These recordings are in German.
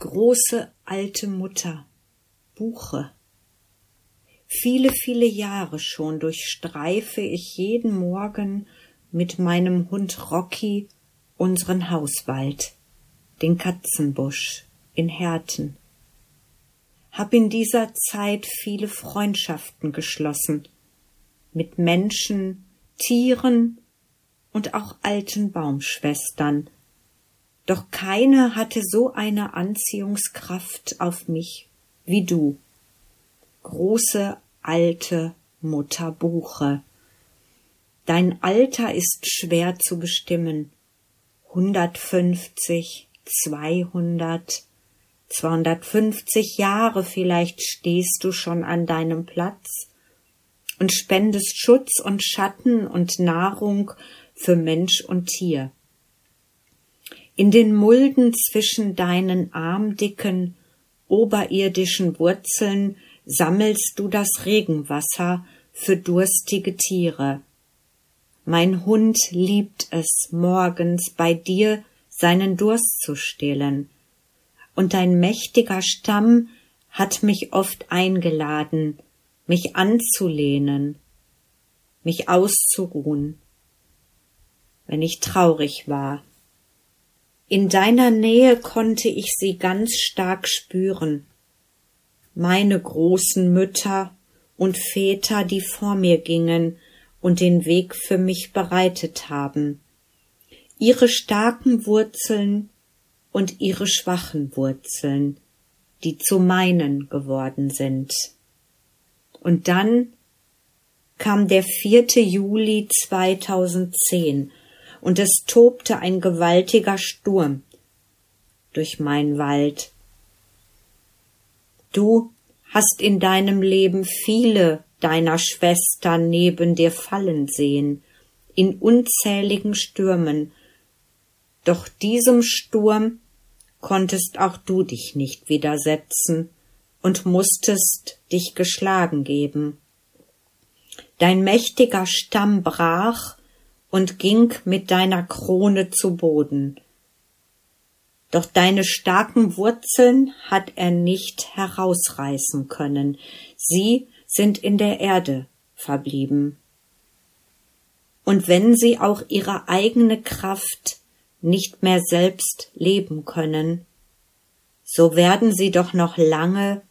Große alte Mutter, Buche. Viele, viele Jahre schon durchstreife ich jeden Morgen mit meinem Hund Rocky unseren Hauswald, den Katzenbusch in Herten. Hab in dieser Zeit viele Freundschaften geschlossen mit Menschen, Tieren und auch alten Baumschwestern, doch keine hatte so eine Anziehungskraft auf mich wie du, große alte Mutter Buche. Dein Alter ist schwer zu bestimmen. Hundertfünfzig, zweihundert, zweihundertfünfzig Jahre vielleicht stehst du schon an deinem Platz und spendest Schutz und Schatten und Nahrung für Mensch und Tier. In den Mulden zwischen deinen armdicken, oberirdischen Wurzeln sammelst du das Regenwasser für durstige Tiere. Mein Hund liebt es, morgens bei dir seinen Durst zu stillen, und dein mächtiger Stamm hat mich oft eingeladen, mich anzulehnen, mich auszuruhen, wenn ich traurig war. In deiner Nähe konnte ich sie ganz stark spüren. Meine großen Mütter und Väter, die vor mir gingen und den Weg für mich bereitet haben. Ihre starken Wurzeln und ihre schwachen Wurzeln, die zu meinen geworden sind. Und dann kam der 4. Juli 2010 und es tobte ein gewaltiger Sturm durch meinen Wald. Du hast in deinem Leben viele deiner Schwestern neben dir fallen sehen, in unzähligen Stürmen, doch diesem Sturm konntest auch du dich nicht widersetzen und musstest dich geschlagen geben. Dein mächtiger Stamm brach und ging mit deiner Krone zu Boden. Doch deine starken Wurzeln hat er nicht herausreißen können, sie sind in der Erde verblieben. Und wenn sie auch ihre eigene Kraft nicht mehr selbst leben können, so werden sie doch noch lange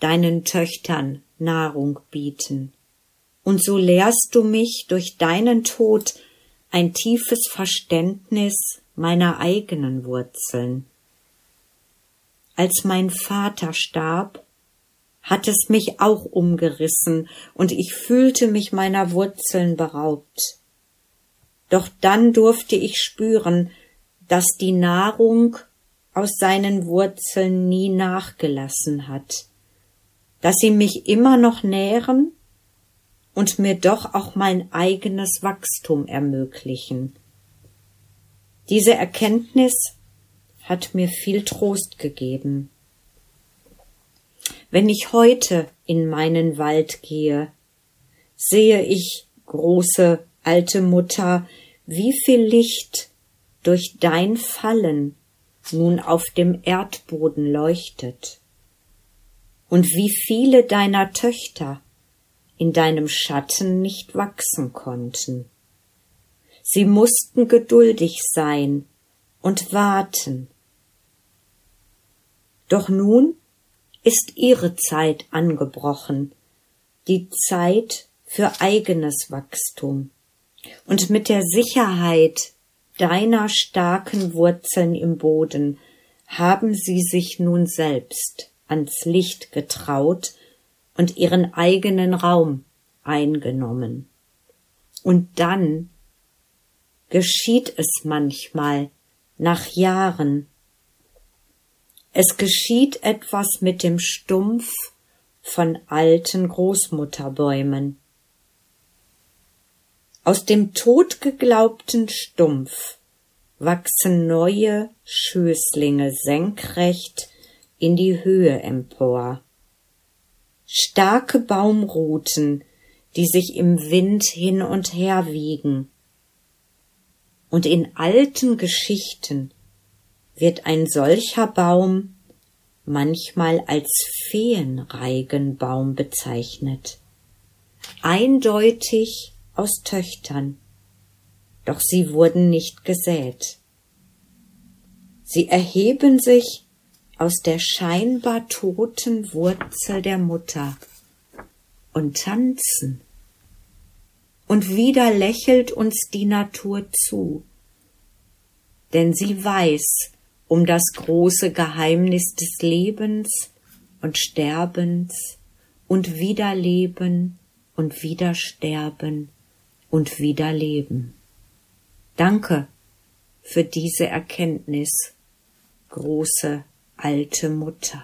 deinen Töchtern Nahrung bieten und so lehrst du mich durch deinen Tod ein tiefes Verständnis meiner eigenen Wurzeln. Als mein Vater starb, hat es mich auch umgerissen und ich fühlte mich meiner Wurzeln beraubt. Doch dann durfte ich spüren, dass die Nahrung aus seinen Wurzeln nie nachgelassen hat, dass sie mich immer noch nähren und mir doch auch mein eigenes Wachstum ermöglichen. Diese Erkenntnis hat mir viel Trost gegeben. Wenn ich heute in meinen Wald gehe, sehe ich, große alte Mutter, wie viel Licht durch dein Fallen nun auf dem Erdboden leuchtet, und wie viele deiner Töchter in deinem Schatten nicht wachsen konnten. Sie mussten geduldig sein und warten. Doch nun ist ihre Zeit angebrochen, die Zeit für eigenes Wachstum. Und mit der Sicherheit deiner starken Wurzeln im Boden haben sie sich nun selbst ans Licht getraut und ihren eigenen Raum eingenommen. Und dann geschieht es manchmal nach Jahren. Es geschieht etwas mit dem Stumpf von alten Großmutterbäumen. Aus dem totgeglaubten Stumpf wachsen neue Schößlinge senkrecht in die Höhe empor starke Baumruten, die sich im Wind hin und her wiegen. Und in alten Geschichten wird ein solcher Baum manchmal als Feenreigenbaum bezeichnet, eindeutig aus Töchtern, doch sie wurden nicht gesät. Sie erheben sich aus der scheinbar toten Wurzel der Mutter und tanzen. Und wieder lächelt uns die Natur zu, denn sie weiß um das große Geheimnis des Lebens und Sterbens und Wiederleben und Wiedersterben und Wiederleben. Danke für diese Erkenntnis, große alte Mutter.